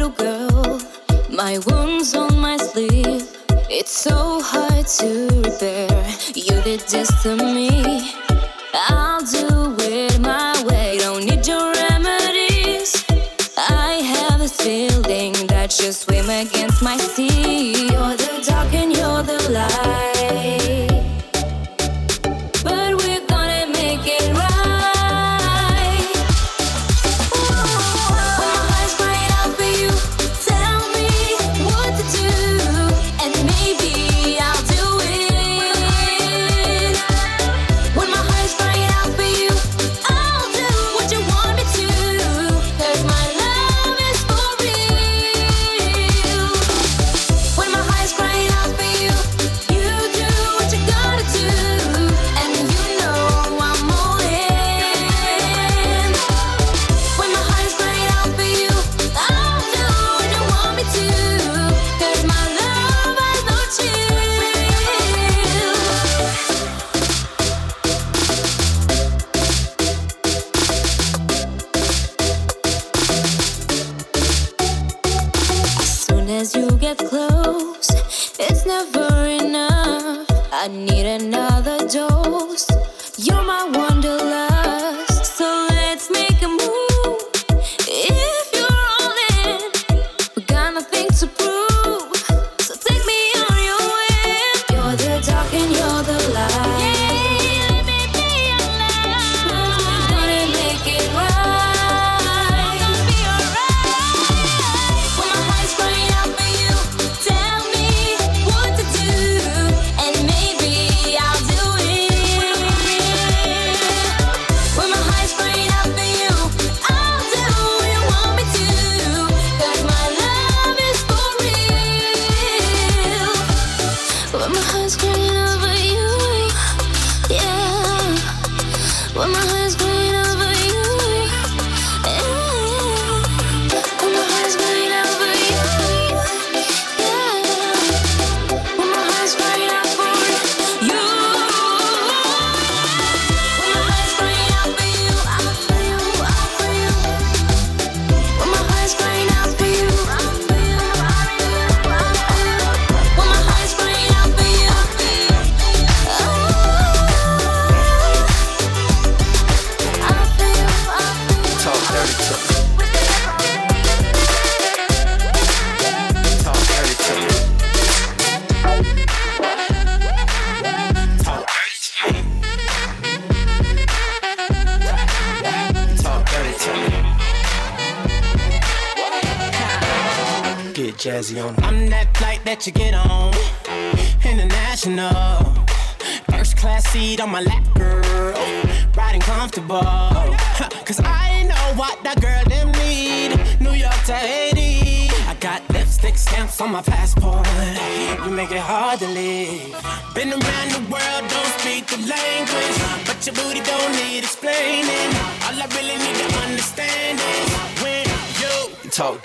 little girl, my wounds on my sleeve. It's so hard to repair. You did this to me. I'll do it my way. Don't need your remedies. I have a feeling that you swim against my sea.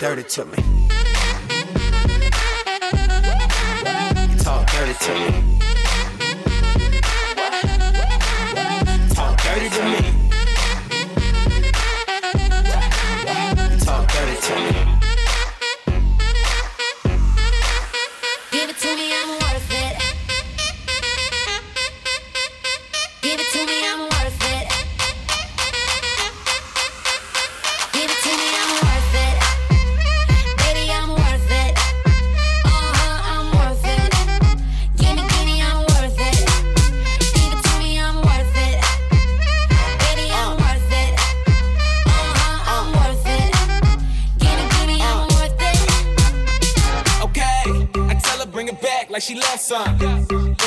dirty to me.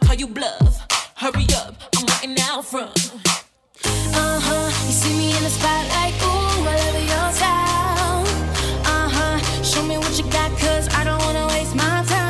call you bluff. Hurry up, I'm waiting out front. Uh huh, you see me in the spotlight, ooh, I love your style. Uh huh, show me what you got, cause I don't wanna waste my time.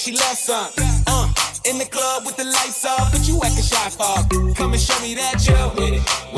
like she lost some. Uh, in the club with the lights off, but you acting shy for. Come and show me that you with it.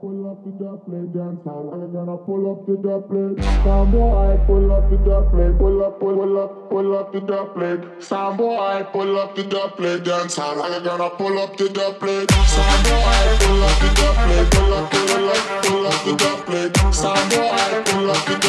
pull up the Dublin dance hall. I'm gonna pull up the Sambo, I pull up the play. Pull up, pull, pull up, pull up the Sambo, I pull up the Dublin dance hall. I'm gonna pull up the Sambo, I pull up the play. Pull up, pull up, pull up the Sambo, I pull up the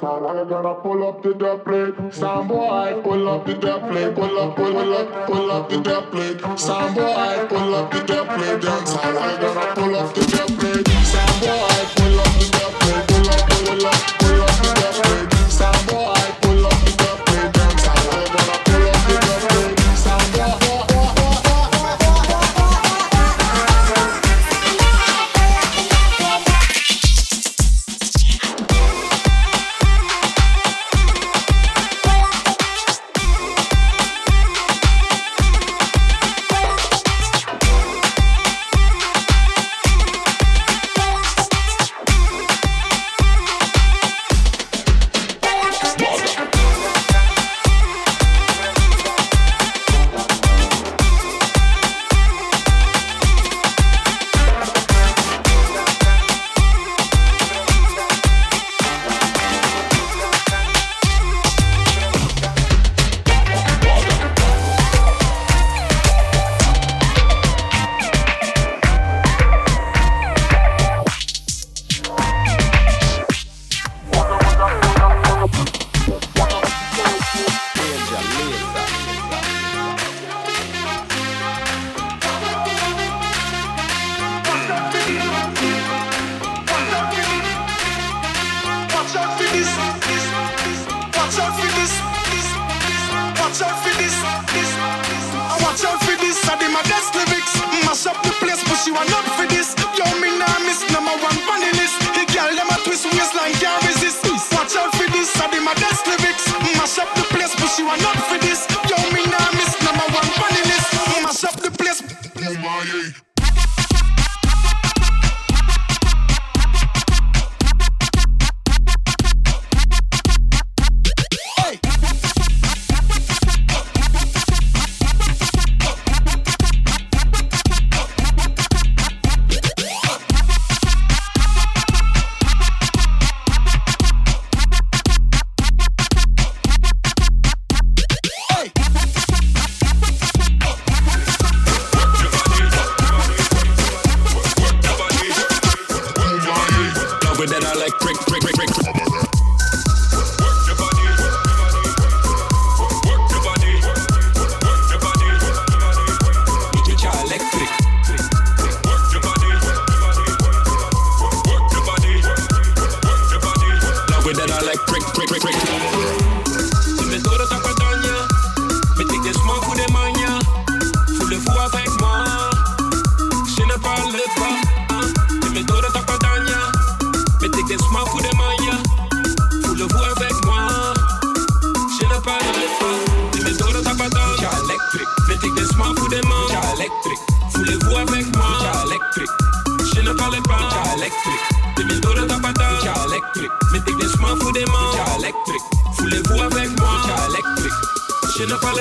dance I'm gonna pull up to the plate. Some boy, pull up to the plate. Pull up, pull, pull up, pull up to the plate. Some boy, pull up to the plate. Dance I'm gonna pull up to the plate. Some boy, pull up.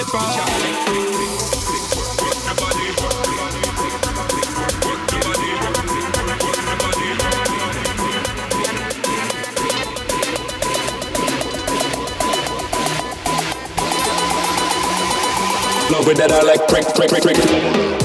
Love it that I like prick, prick, prick, prick.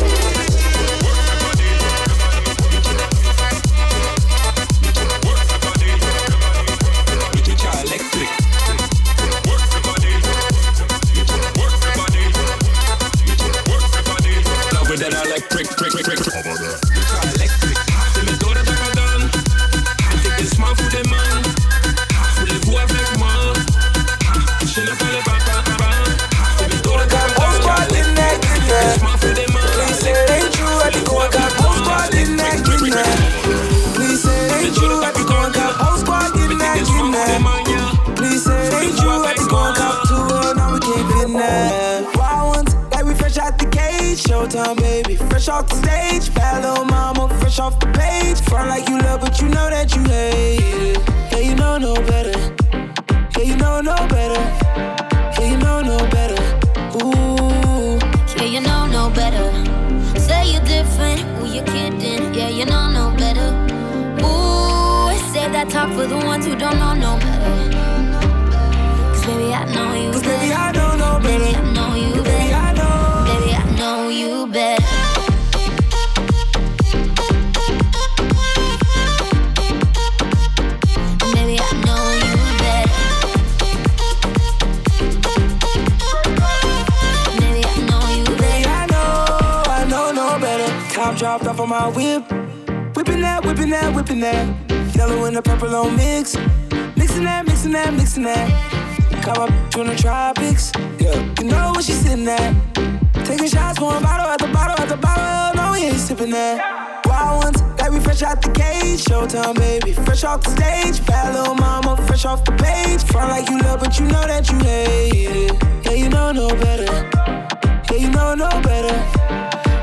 dropped off on my whip. Whipping that, whipping that, whipping that. Yellow and the purple on mix. Mixing that, mixing that, mixing that. Got my bitch in the tropics. Yeah, you know where she's sitting at. Taking shots, one bottle at the bottle at the bottle. No, we ain't sipping that. Wild ones, like we fresh out the cage. Showtime, baby, fresh off the stage. Bad little mama, fresh off the page. Front like you love, but you know that you hate it. Yeah, you know no better. Yeah, you know no better.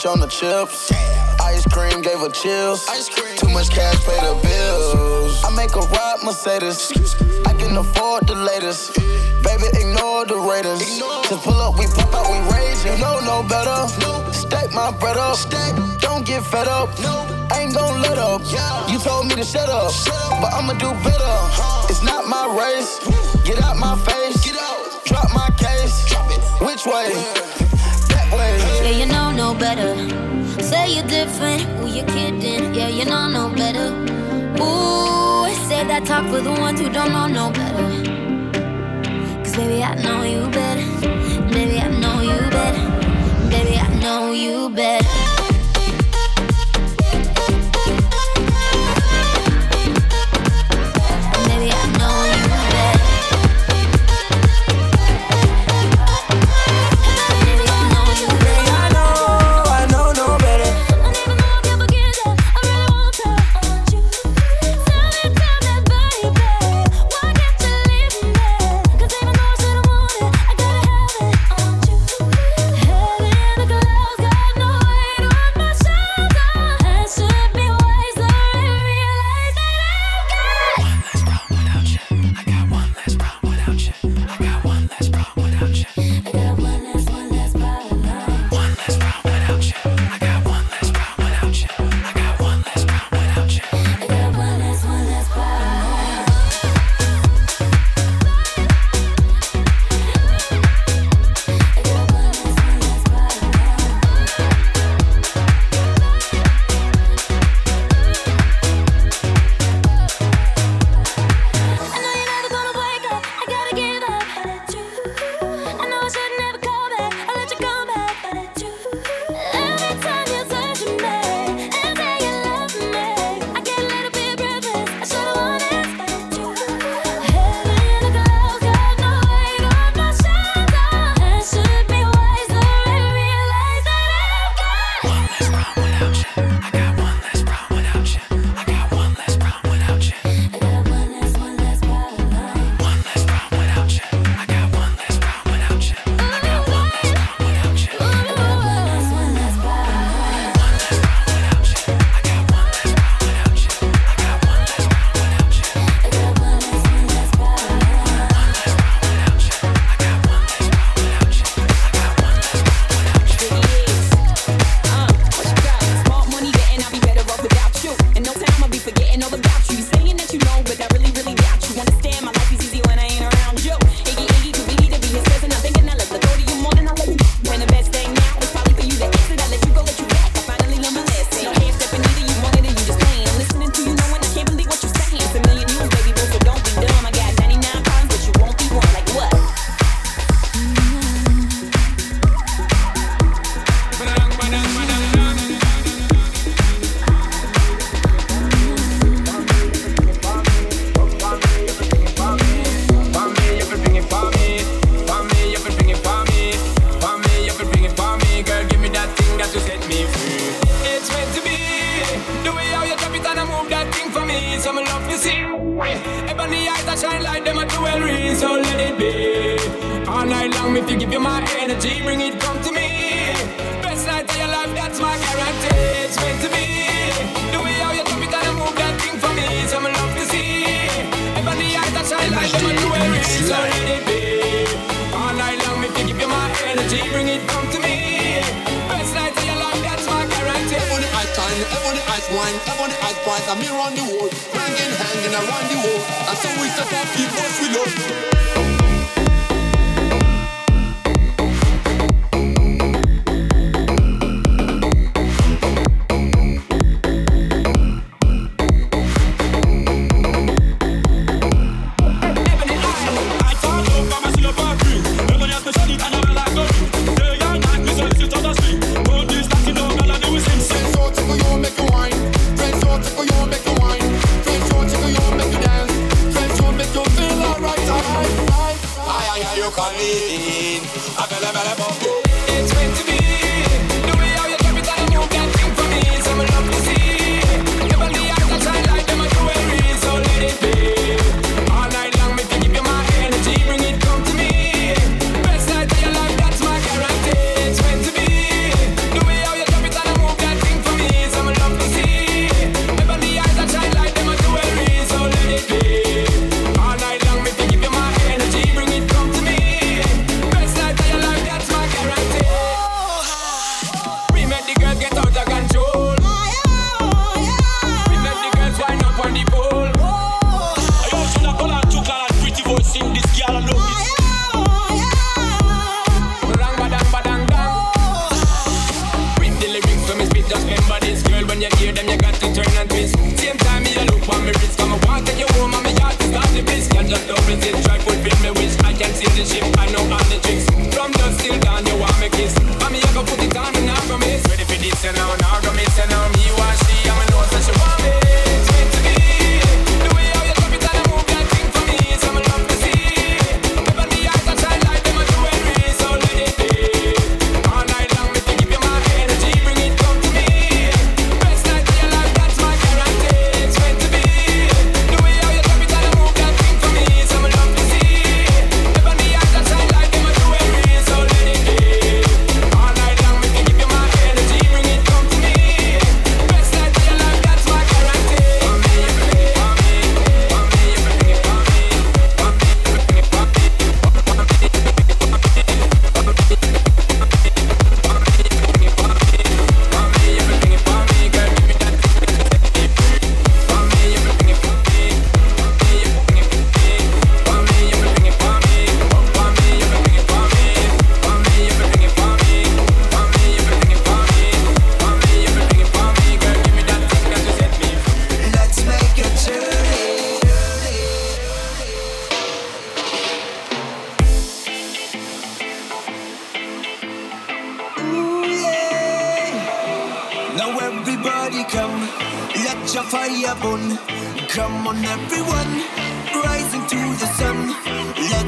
Chips. Ice cream gave her chills. Too much cash, pay the bills. I make a ride Mercedes. I can afford the latest. Baby, ignore the Raiders. Just pull up, we pop out, we rage You know no better. Stack my bread up. Don't get fed up. Ain't gon' let up. You told me to shut up, but I'ma do better. It's not my race. Get out my face. Drop my case. Which way? That way. Yeah, you know no better. Say you're different. Who you kidding? Yeah, you know no better. Ooh, say that talk for the ones who don't know no better. Cause baby, I know you better. Baby, I know you better. Baby, I know you better.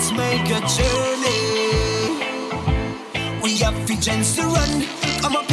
Let's make a journey. We have the chance to run. Come up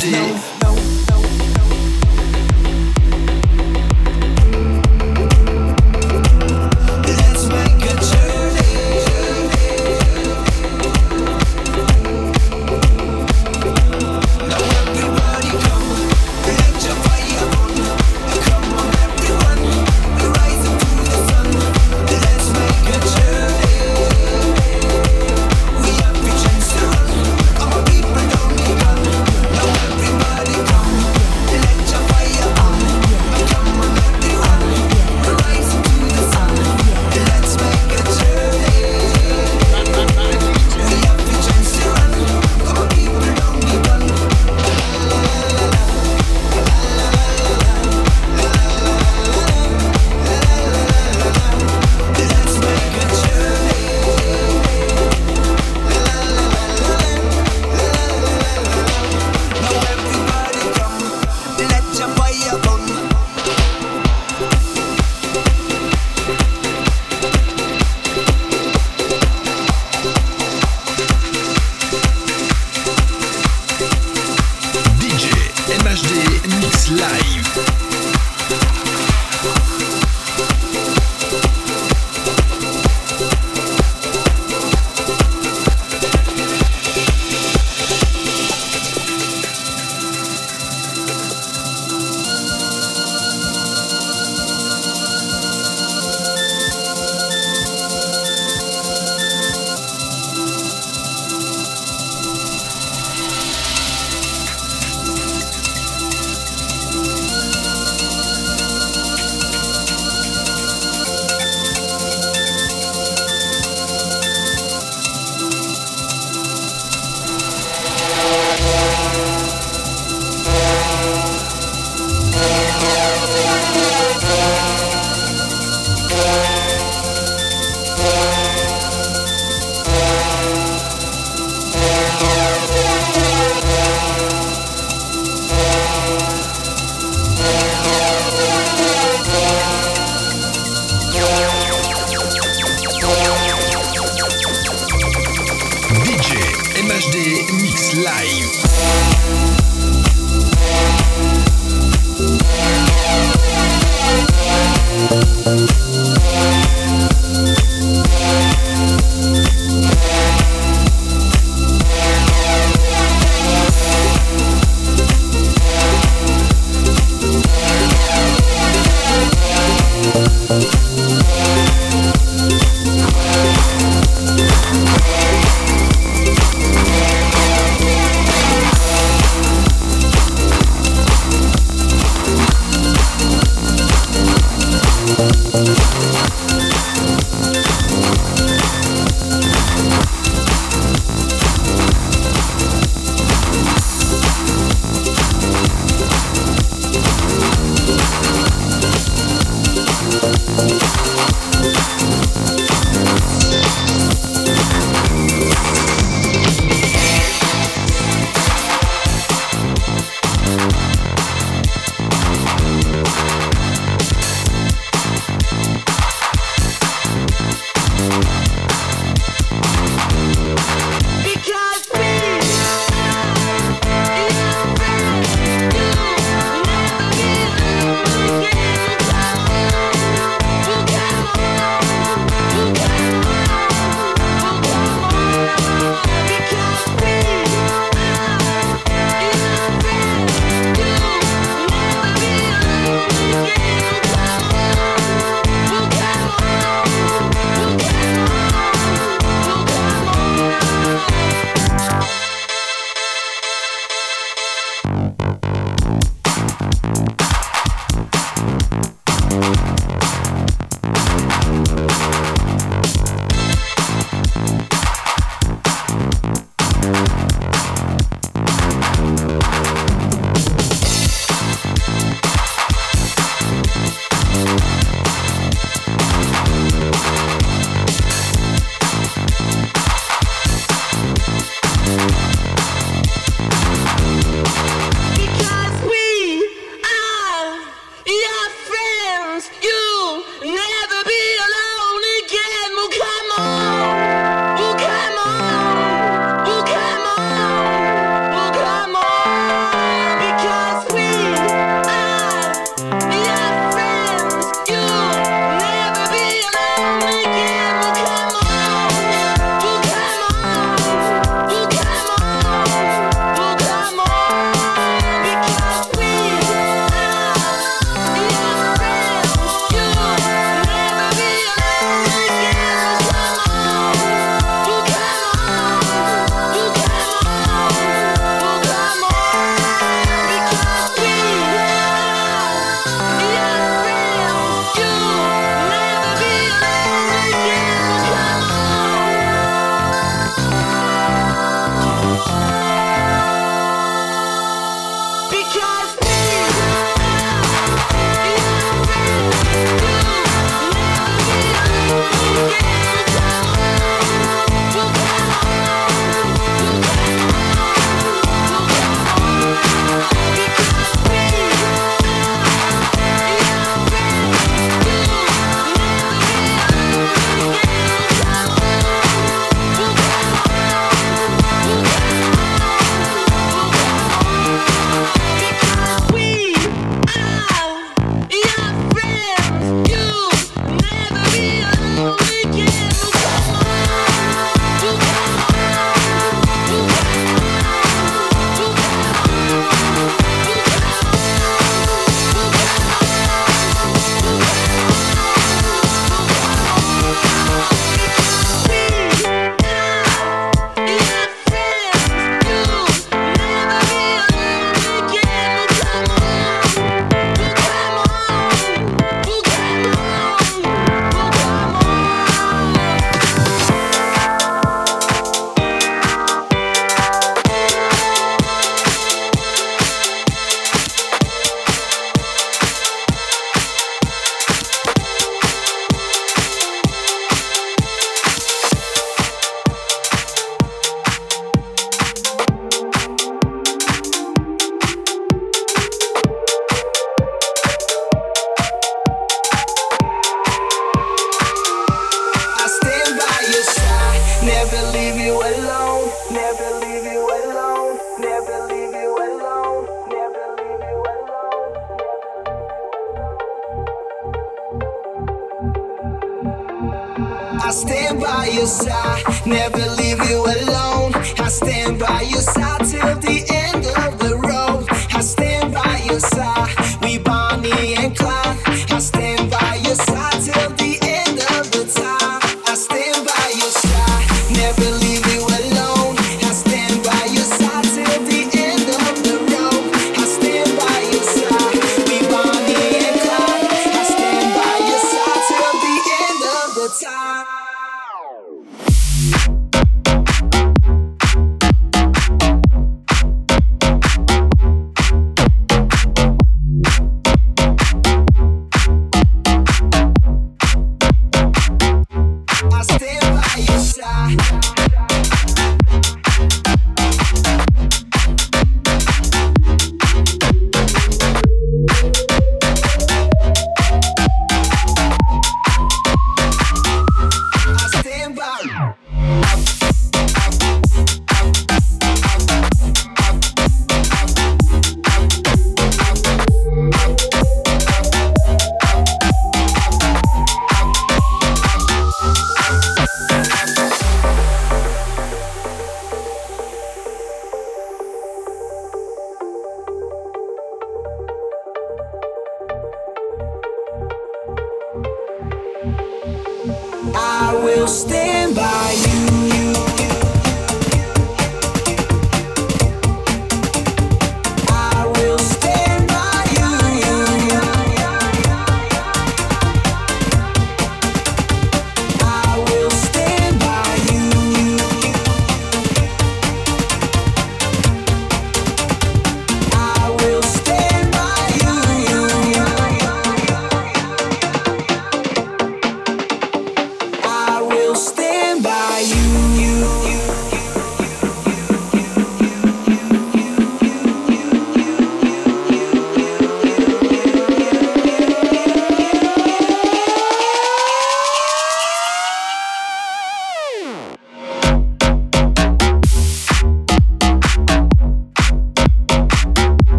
did.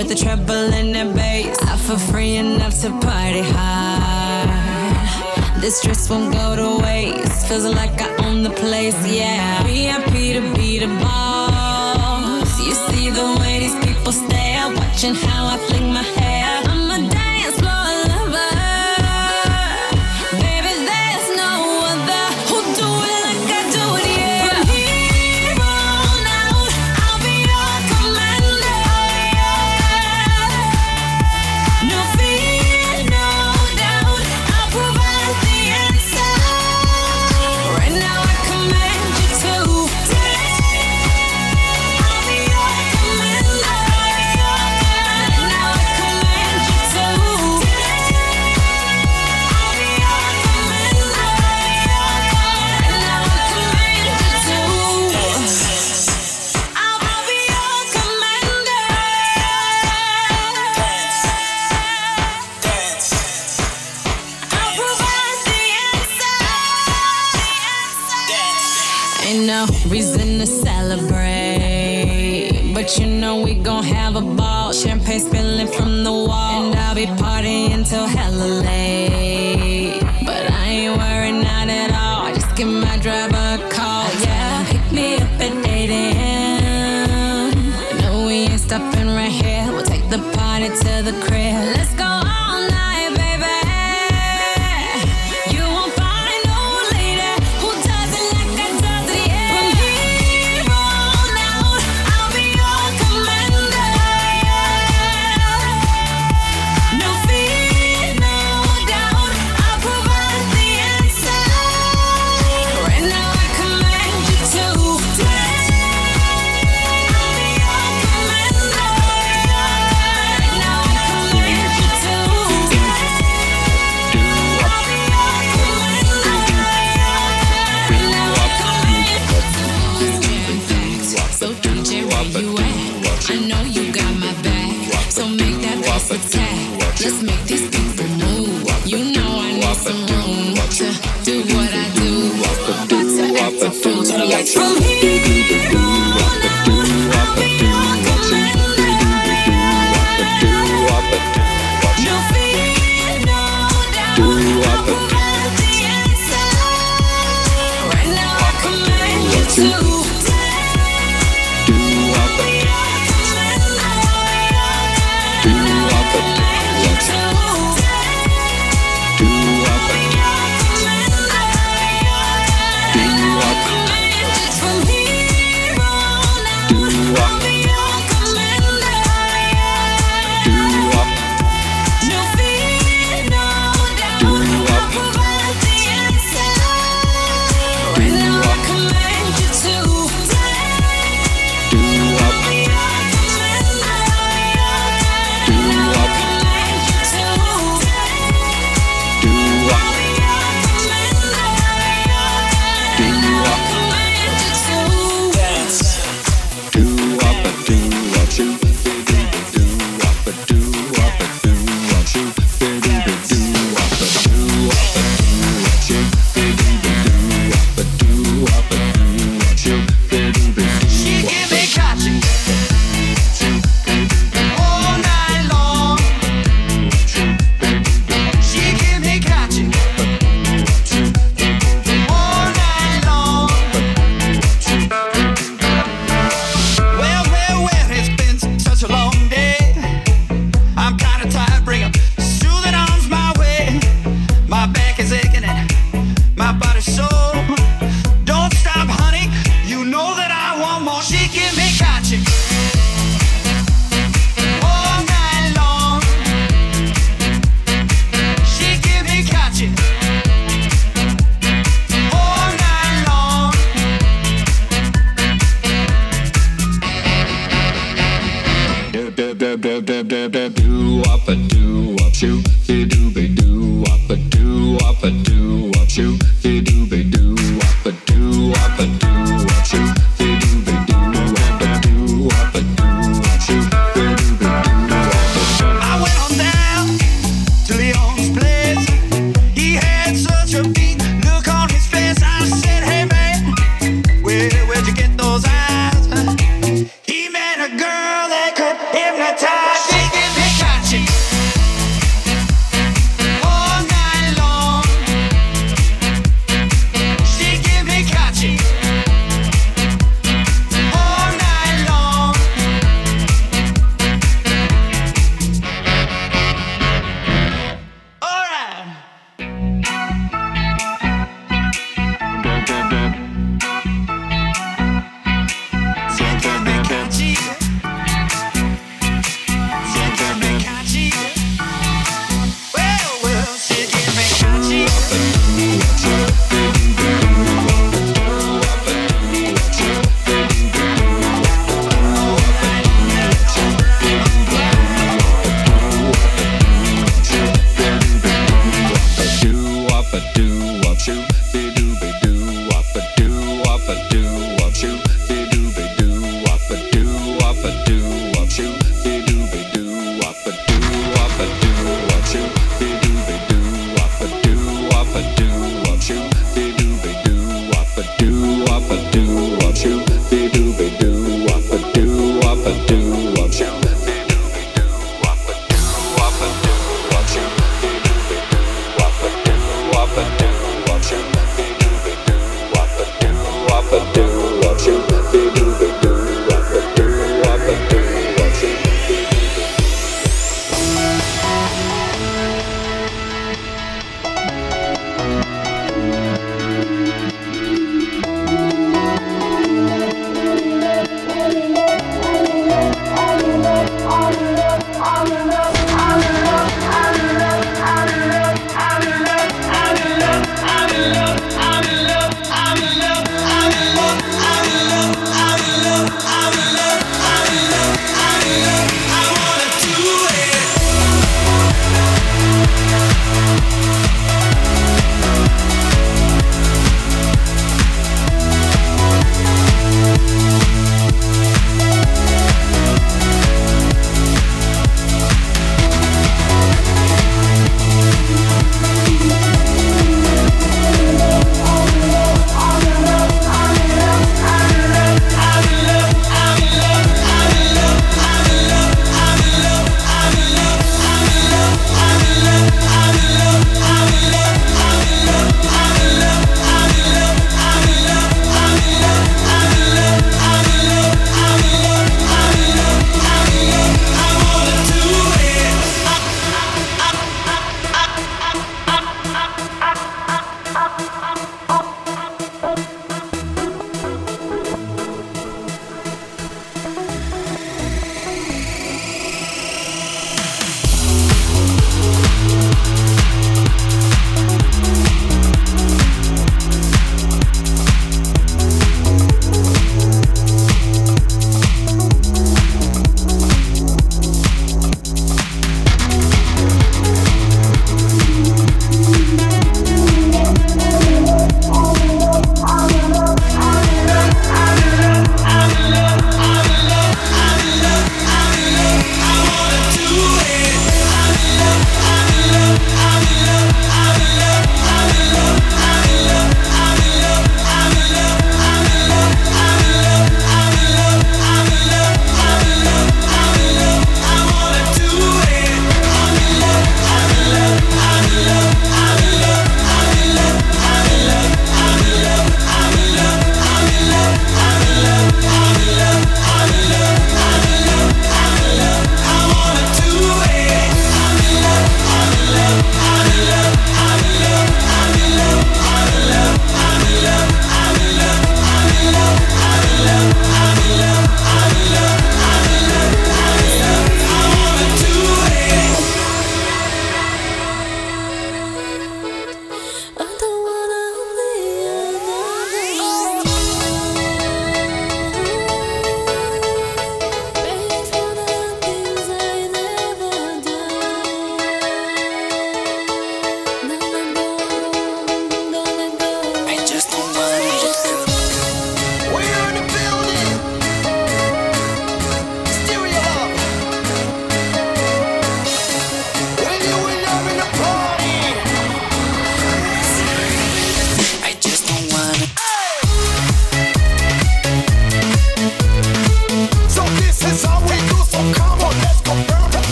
with the treble and the bass. I feel free enough to party hard. This dress won't go to waste. Feels like I own the place, yeah. VIP to be the boss. You see the way these people stare, watching how I fling my head. to the crib.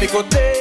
Mes.